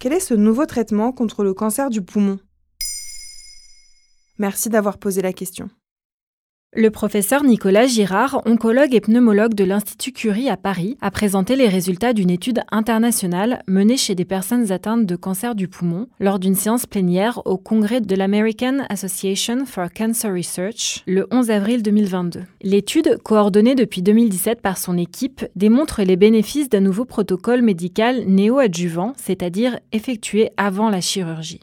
Quel est ce nouveau traitement contre le cancer du poumon? Merci d'avoir posé la question. Le professeur Nicolas Girard, oncologue et pneumologue de l'Institut Curie à Paris, a présenté les résultats d'une étude internationale menée chez des personnes atteintes de cancer du poumon lors d'une séance plénière au congrès de l'American Association for Cancer Research le 11 avril 2022. L'étude, coordonnée depuis 2017 par son équipe, démontre les bénéfices d'un nouveau protocole médical néoadjuvant, c'est-à-dire effectué avant la chirurgie.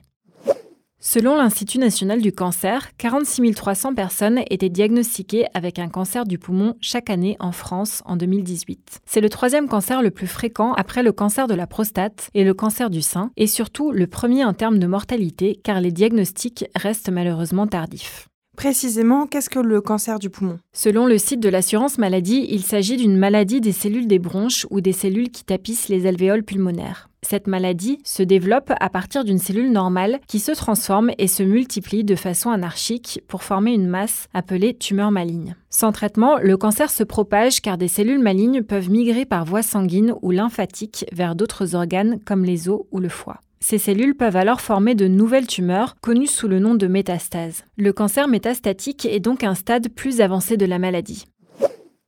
Selon l'Institut national du cancer, 46 300 personnes étaient diagnostiquées avec un cancer du poumon chaque année en France en 2018. C'est le troisième cancer le plus fréquent après le cancer de la prostate et le cancer du sein, et surtout le premier en termes de mortalité car les diagnostics restent malheureusement tardifs. Précisément, qu'est-ce que le cancer du poumon? Selon le site de l'assurance maladie, il s'agit d'une maladie des cellules des bronches ou des cellules qui tapissent les alvéoles pulmonaires. Cette maladie se développe à partir d'une cellule normale qui se transforme et se multiplie de façon anarchique pour former une masse appelée tumeur maligne. Sans traitement, le cancer se propage car des cellules malignes peuvent migrer par voie sanguine ou lymphatique vers d'autres organes comme les os ou le foie. Ces cellules peuvent alors former de nouvelles tumeurs connues sous le nom de métastase. Le cancer métastatique est donc un stade plus avancé de la maladie.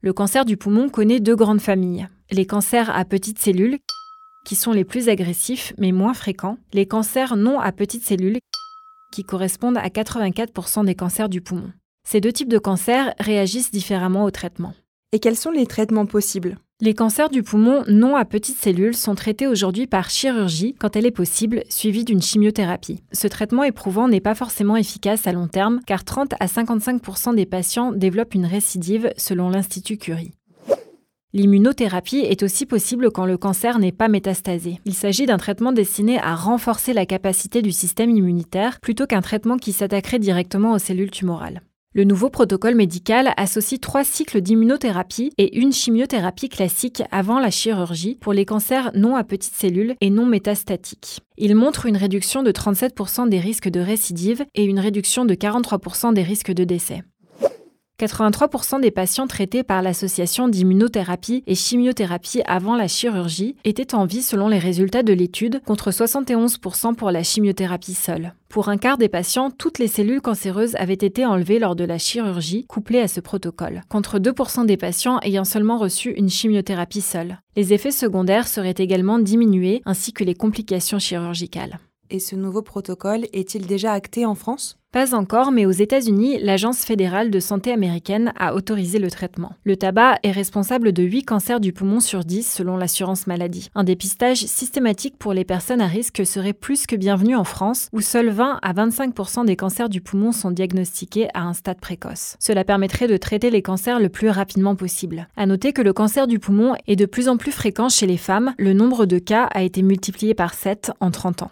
Le cancer du poumon connaît deux grandes familles. Les cancers à petites cellules, qui sont les plus agressifs mais moins fréquents. Les cancers non à petites cellules, qui correspondent à 84% des cancers du poumon. Ces deux types de cancers réagissent différemment au traitement. Et quels sont les traitements possibles? Les cancers du poumon non à petites cellules sont traités aujourd'hui par chirurgie quand elle est possible, suivie d'une chimiothérapie. Ce traitement éprouvant n'est pas forcément efficace à long terme car 30 à 55% des patients développent une récidive selon l'Institut Curie. L'immunothérapie est aussi possible quand le cancer n'est pas métastasé. Il s'agit d'un traitement destiné à renforcer la capacité du système immunitaire plutôt qu'un traitement qui s'attaquerait directement aux cellules tumorales. Le nouveau protocole médical associe trois cycles d'immunothérapie et une chimiothérapie classique avant la chirurgie pour les cancers non à petites cellules et non métastatiques. Il montre une réduction de 37% des risques de récidive et une réduction de 43% des risques de décès. 83% des patients traités par l'association d'immunothérapie et chimiothérapie avant la chirurgie étaient en vie selon les résultats de l'étude, contre 71% pour la chimiothérapie seule. Pour un quart des patients, toutes les cellules cancéreuses avaient été enlevées lors de la chirurgie, couplées à ce protocole, contre 2% des patients ayant seulement reçu une chimiothérapie seule. Les effets secondaires seraient également diminués, ainsi que les complications chirurgicales. Et ce nouveau protocole est-il déjà acté en France? Pas encore, mais aux États-Unis, l'Agence fédérale de santé américaine a autorisé le traitement. Le tabac est responsable de 8 cancers du poumon sur 10 selon l'assurance maladie. Un dépistage systématique pour les personnes à risque serait plus que bienvenu en France, où seuls 20 à 25% des cancers du poumon sont diagnostiqués à un stade précoce. Cela permettrait de traiter les cancers le plus rapidement possible. À noter que le cancer du poumon est de plus en plus fréquent chez les femmes, le nombre de cas a été multiplié par 7 en 30 ans.